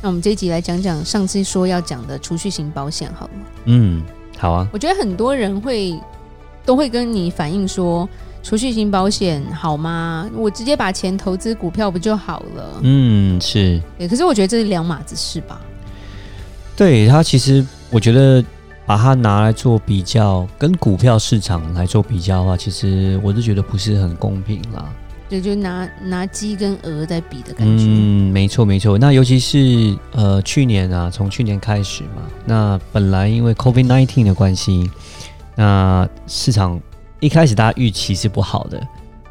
那我们这一集来讲讲上次说要讲的储蓄型保险，好了。嗯，好啊。我觉得很多人会都会跟你反映说，储蓄型保险好吗？我直接把钱投资股票不就好了？嗯，是。对，可是我觉得这是两码子事吧？对，它其实我觉得把它拿来做比较，跟股票市场来做比较的话，其实我是觉得不是很公平啦。对，就拿拿鸡跟鹅在比的感觉。嗯，没错没错。那尤其是呃去年啊，从去年开始嘛，那本来因为 COVID nineteen 的关系，那市场一开始大家预期是不好的，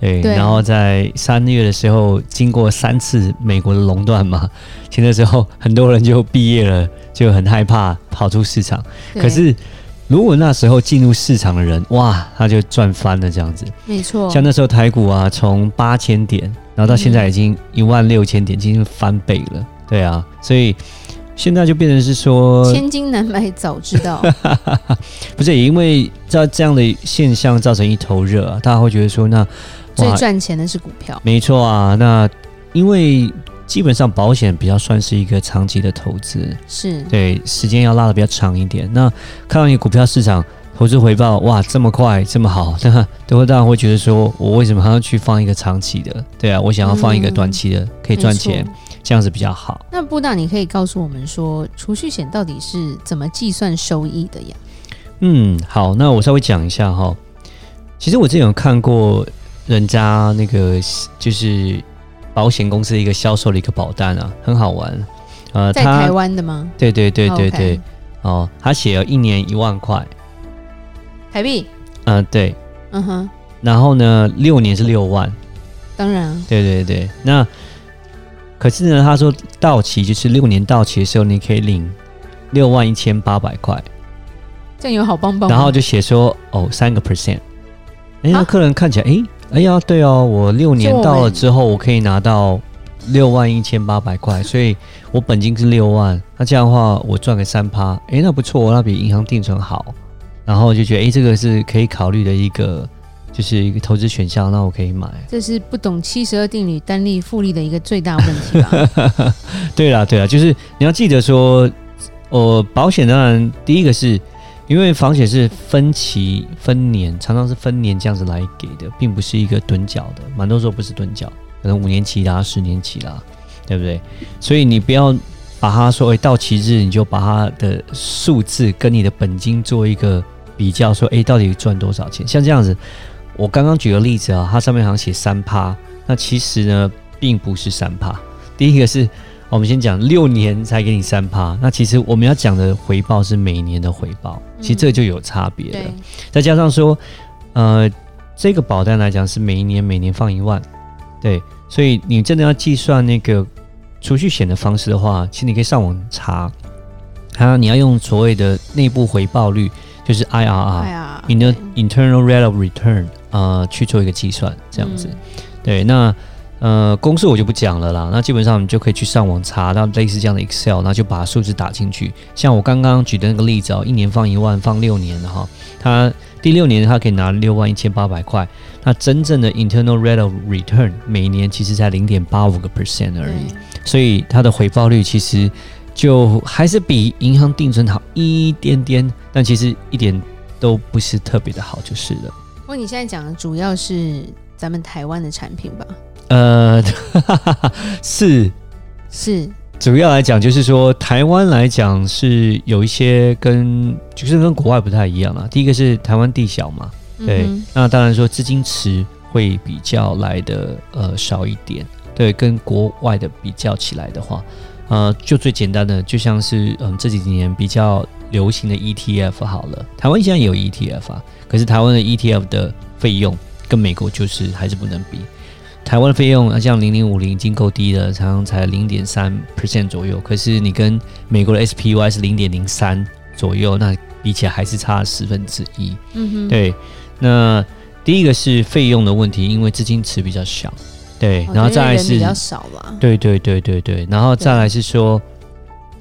对。对。然后在三月的时候，经过三次美国的垄断嘛，其实那时候很多人就毕业了，就很害怕跑出市场。可是。如果那时候进入市场的人，哇，他就赚翻了这样子。没错，像那时候台股啊，从八千点，然后到现在已经一万六千点，已经翻倍了。对啊，所以现在就变成是说，千金难买早知道。不是，也因为这这样的现象造成一头热啊，大家会觉得说，那最赚钱的是股票。没错啊，那因为。基本上保险比较算是一个长期的投资，是对时间要拉的比较长一点。那看到你股票市场投资回报哇这么快这么好，那都会当然会觉得说，我为什么还要去放一个长期的？对啊，我想要放一个短期的，嗯、可以赚钱，这样子比较好。那布大，你可以告诉我们说，储蓄险到底是怎么计算收益的呀？嗯，好，那我稍微讲一下哈。其实我之前有看过人家那个就是。保险公司一个销售的一个保单啊，很好玩。呃，在台湾的吗？对对对对对。哦，他写了一年一万块台币。嗯、呃，对。嗯哼。然后呢，六年是六万。当然。对对对。那可是呢，他说到期就是六年到期的时候，你可以领六万一千八百块。这样有好棒棒。然后就写说哦，三个 percent。哎，那客人看起来哎。哎呀，对哦，我六年到了之后，我可以拿到六万一千八百块，所以我本金是六万，那这样的话我赚个三趴，哎，那不错，那比银行定存好，然后就觉得哎，这个是可以考虑的一个，就是一个投资选项，那我可以买。这是不懂七十二定律单利复利的一个最大问题吧？对啦，对啦，就是你要记得说，呃，保险当然第一个是。因为房险是分期分年，常常是分年这样子来给的，并不是一个趸缴的，蛮多时候不是趸缴，可能五年期啦、十年期啦，对不对？所以你不要把它说，哎，到期日你就把它的数字跟你的本金做一个比较，说，哎，到底赚多少钱？像这样子，我刚刚举个例子啊，它上面好像写三趴，那其实呢，并不是三趴。第一个是。我们先讲六年才给你三趴，那其实我们要讲的回报是每年的回报，其实这就有差别了。嗯、再加上说，呃，这个保单来讲是每一年每年放一万，对，所以你真的要计算那个储蓄险的方式的话，其实你可以上网查，它你要用所谓的内部回报率，就是 IRR，Inter Internal Rate of Return，呃，去做一个计算，这样子，嗯、对，那。呃，公式我就不讲了啦。那基本上你就可以去上网查到类似这样的 Excel，然后就把数字打进去。像我刚刚举的那个例子哦，一年放一万，放六年的哈，他第六年他可以拿六万一千八百块。那真正的 Internal Rate of Return 每年其实才零点八五个 percent 而已，所以它的回报率其实就还是比银行定存好一点点，但其实一点都不是特别的好，就是了。不过你现在讲的主要是咱们台湾的产品吧？呃，是是，主要来讲就是说，台湾来讲是有一些跟就是跟国外不太一样啊。第一个是台湾地小嘛，对，嗯、那当然说资金池会比较来的呃少一点。对，跟国外的比较起来的话，呃，就最简单的，就像是嗯这几年比较流行的 ETF 好了，台湾现在也有 ETF 啊，可是台湾的 ETF 的费用跟美国就是还是不能比。台湾的费用像零零五零已经够低了，常常才零点三 percent 左右，可是你跟美国的 SPY 是零点零三左右，那比起来还是差十分之一。嗯哼，对，那第一个是费用的问题，因为资金池比较小。对，然后再来是，比较少吧。对对对对对，然后再来是说，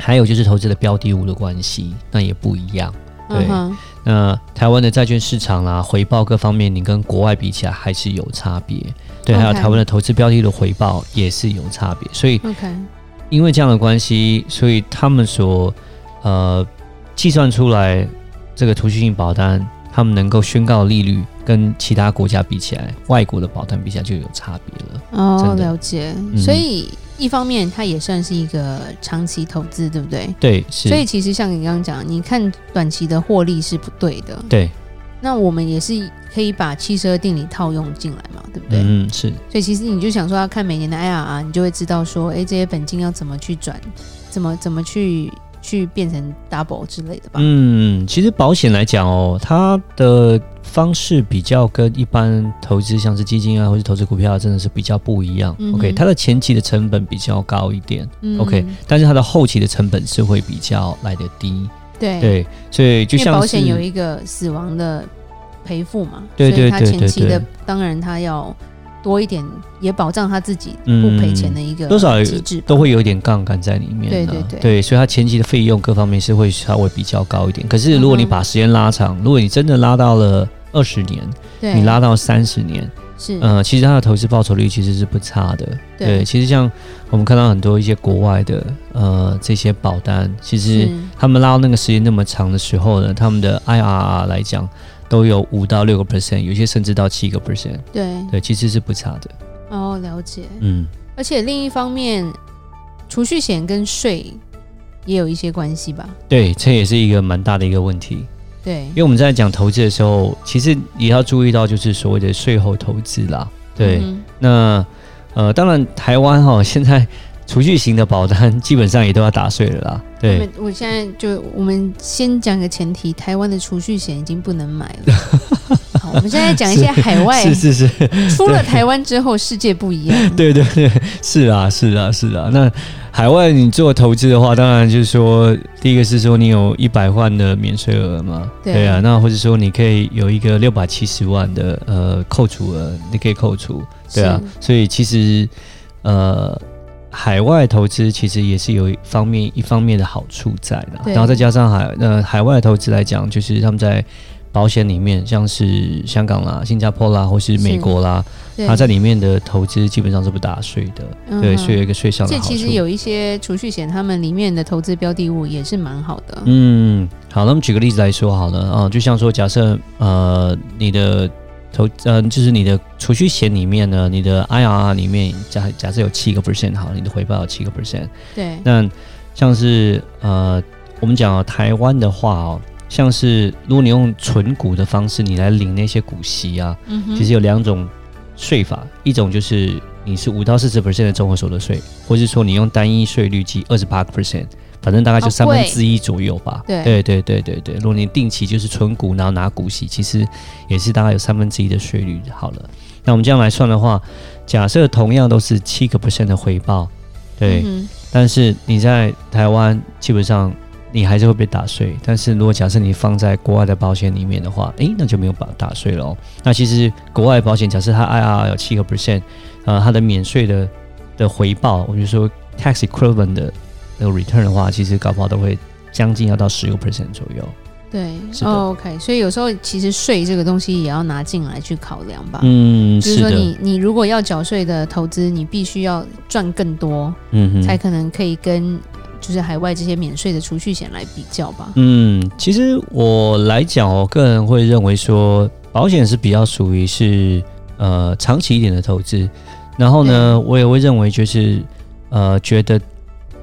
还有就是投资的标的物的关系，那也不一样。对，嗯、那台湾的债券市场啦，回报各方面，你跟国外比起来还是有差别。对，还有台湾的投资标的的回报也是有差别。所以，因为这样的关系，所以他们所呃计算出来这个储蓄性保单。他们能够宣告利率跟其他国家比起来，外国的保单比起来就有差别了。哦，了解。嗯、所以一方面它也算是一个长期投资，对不对？对，是。所以其实像你刚刚讲，你看短期的获利是不对的。对。那我们也是可以把七十二定理套用进来嘛，对不对？嗯，是。所以其实你就想说要看每年的 IRR，你就会知道说，哎，这些本金要怎么去转，怎么怎么去。去变成 double 之类的吧。嗯，其实保险来讲哦，它的方式比较跟一般投资，像是基金啊，或是投资股票，真的是比较不一样。嗯、OK，它的前期的成本比较高一点。嗯、OK，但是它的后期的成本是会比较来得低。对对，所以就像保险有一个死亡的赔付嘛，对对对对，对，前期的当然它要。多一点也保障他自己不赔钱的一个多少机制，都会有一点杠杆在里面。对对对，对，所以它前期的费用各方面是会稍微比较高一点。可是如果你把时间拉长，如果你真的拉到了二十年，你拉到三十年，是呃，其实它的投资报酬率其实是不差的。对，其实像我们看到很多一些国外的呃这些保单，其实他们拉到那个时间那么长的时候呢，他们的 IRR 来讲。都有五到六个 percent，有些甚至到七个 percent。对对，其实是不差的。哦，了解。嗯，而且另一方面，储蓄险跟税也有一些关系吧？对，这也是一个蛮大的一个问题。对，因为我们在讲投资的时候，其实也要注意到，就是所谓的税后投资啦。对，嗯、那呃，当然台湾哈现在。储蓄型的保单基本上也都要打碎了啦。对，我现在就我们先讲个前提，台湾的储蓄险已经不能买了。好，我们现在讲一些海外，是是是，是，出了台湾之后，世界不一样。对对对，是啊是啊是啊。那海外你做投资的话，当然就是说，第一个是说你有一百万的免税额嘛，对，对啊。那或者说你可以有一个六百七十万的呃扣除额，你可以扣除，对啊。所以其实呃。海外投资其实也是有一方面一方面的好处在的，然后再加上海呃海外投资来讲，就是他们在保险里面，像是香港啦、新加坡啦，或是美国啦，它在里面的投资基本上是不打税的，嗯、对，所以有一个税上的好处。这其实有一些储蓄险，他们里面的投资标的物也是蛮好的。嗯，好，那么举个例子来说好了啊，就像说假设呃你的。投嗯，就是你的储蓄险里面呢，你的 IRR 里面假假设有七个 percent 好，你的回报有七个 percent。对。那像是呃，我们讲台湾的话哦，像是如果你用存股的方式，你来领那些股息啊，嗯、其实有两种税法，一种就是你是五到四十 percent 的综合所得税，或是说你用单一税率计二十八个 percent。反正大概就三分之一左右吧。对对对对对对，如果你定期就是存股，然后拿股息，其实也是大概有三分之一的税率。好了，那我们这样来算的话，假设同样都是七个 percent 的回报，对，嗯、但是你在台湾基本上你还是会被打税。但是如果假设你放在国外的保险里面的话，诶，那就没有把打税了哦。那其实国外保险假设它 IRR 有七个 percent，呃，它的免税的的回报，我就说 tax equivalent 的。那个 return 的话，其实搞不好都会将近要到十个 percent 左右。对。Oh, OK，所以有时候其实税这个东西也要拿进来去考量吧。嗯，就是说你你如果要缴税的投资，你必须要赚更多，嗯哼，才可能可以跟就是海外这些免税的储蓄险来比较吧。嗯，其实我来讲，我个人会认为说，保险是比较属于是呃长期一点的投资。然后呢，我也会认为就是呃觉得。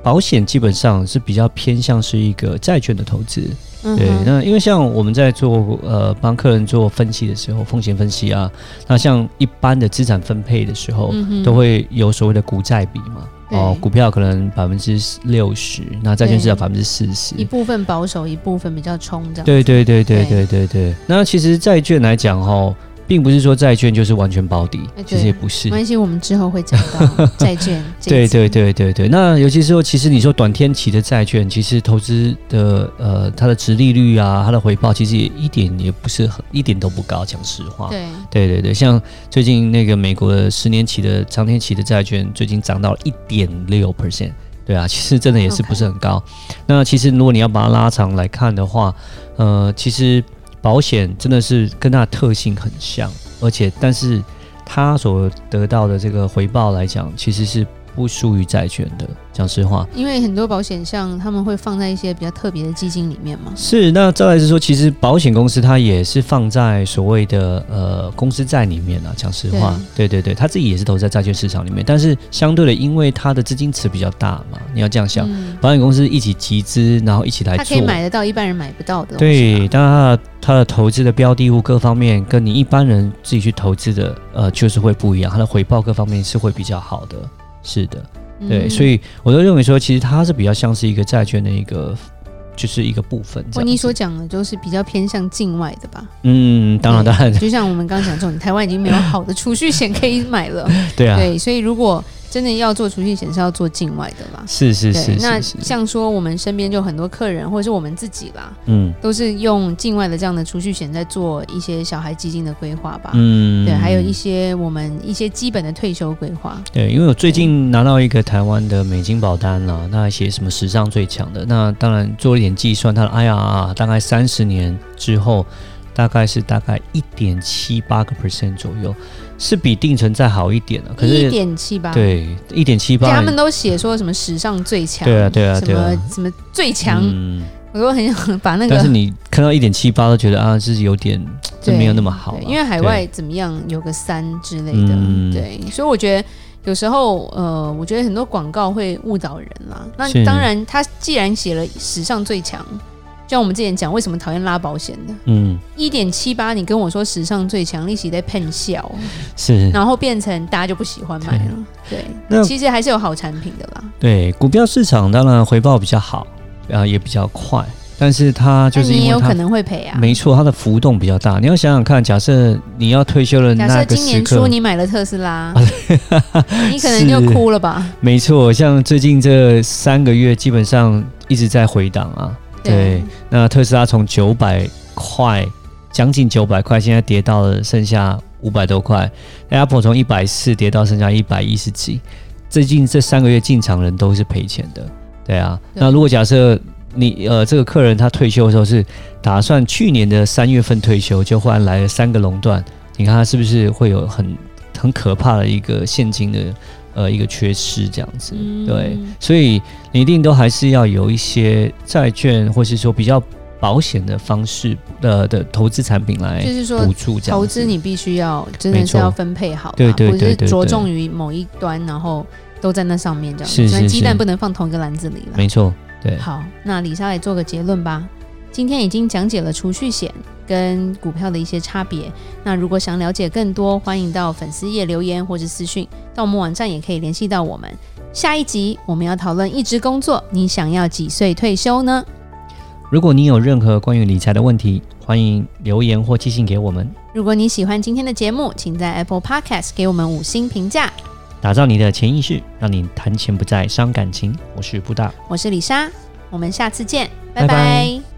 保险基本上是比较偏向是一个债券的投资。嗯、对，那因为像我们在做呃帮客人做分析的时候，风险分析啊，那像一般的资产分配的时候，嗯、都会有所谓的股债比嘛。哦，股票可能百分之六十，那债券至少百分之四十，一部分保守，一部分比较冲这样。对对对对对对对。那其实债券来讲，哈。并不是说债券就是完全保底，其实也不是。没关系，我们之后会讲到债券。对对对对对。那尤其是说，其实你说短天期的债券，其实投资的呃，它的值利率啊，它的回报其实也一点也不是很，一点都不高。讲实话，对对对对。像最近那个美国的十年期的长天期的债券，最近涨到了一点六 percent。对啊，其实真的也是不是很高。那其实如果你要把它拉长来看的话，呃，其实。保险真的是跟它的特性很像，而且但是它所得到的这个回报来讲，其实是不输于债券的。讲实话，因为很多保险像他们会放在一些比较特别的基金里面嘛。是，那再来是说，其实保险公司它也是放在所谓的呃公司债里面啊。讲实话，对对对，他自己也是投在债券市场里面，但是相对的，因为它的资金池比较大嘛，你要这样想，嗯、保险公司一起集资，然后一起来做，它可以买得到一般人买不到的。对，当然它的它的投资的标的物各方面跟你一般人自己去投资的呃就是会不一样，它的回报各方面是会比较好的。是的。对，所以我都认为说，其实它是比较像是一个债券的一个，就是一个部分。我，你所讲的就是比较偏向境外的吧？嗯，当然当然。就像我们刚刚讲这种，台湾已经没有好的储蓄险可以买了。对啊。对，所以如果。真的要做储蓄险是要做境外的啦，是是是，是。那像说我们身边就很多客人，或者是我们自己啦，嗯，都是用境外的这样的储蓄险在做一些小孩基金的规划吧，嗯，对，还有一些我们一些基本的退休规划。对，因为我最近拿到一个台湾的美金保单了，那写什么史上最强的，那当然做了一点计算，它的 IRR 大概三十年之后。大概是大概一点七八个 percent 左右，是比定存再好一点的。可是一点七八，对，一点七八。他们都写说什么史上最强，对啊，对啊，对啊，什么什么最强，嗯，我都很想把那个。但是你看到一点七八，都觉得啊，是有点，就没有那么好。因为海外怎么样，有个三之类的，对，所以我觉得有时候，呃，我觉得很多广告会误导人啦。那当然，他既然写了史上最强。像我们之前讲，为什么讨厌拉保险的？嗯，一点七八，你跟我说史上最强利息在喷笑，是，然后变成大家就不喜欢买了。对，那其实还是有好产品的啦。对，股票市场当然回报比较好，啊，也比较快，但是它就是因为你也有可能会赔啊。没错，它的浮动比较大。你要想想看，假设你要退休了，假设今年初你买了特斯拉，你可能就哭了吧？没错，像最近这三个月，基本上一直在回档啊。对，那特斯拉从九百块，将近九百块，现在跌到了剩下五百多块。Apple 从一百四跌到剩下一百一十几，最近这三个月进场人都是赔钱的。对啊，对，那如果假设你呃这个客人他退休的时候是打算去年的三月份退休，就忽然来了三个垄断，你看他是不是会有很很可怕的一个现金的？呃，一个缺失这样子，嗯，对，所以你一定都还是要有一些债券，或是说比较保险的方式的的投资产品来，就是说补助这样。投资你必须要真的是要分配好，对对对，对，对，着重于某一端，然后都在那上面这样子，是鸡蛋不能放同一个篮子里了。没错，对。好，那李莎来做个结论吧。今天已经讲解了储蓄险跟股票的一些差别。那如果想了解更多，欢迎到粉丝页留言或者私讯，到我们网站也可以联系到我们。下一集我们要讨论一直工作，你想要几岁退休呢？如果你有任何关于理财的问题，欢迎留言或寄信给我们。如果你喜欢今天的节目，请在 Apple Podcast 给我们五星评价，打造你的潜意识，让你谈钱不再伤感情。我是布大，我是李莎，我们下次见，拜拜。拜拜。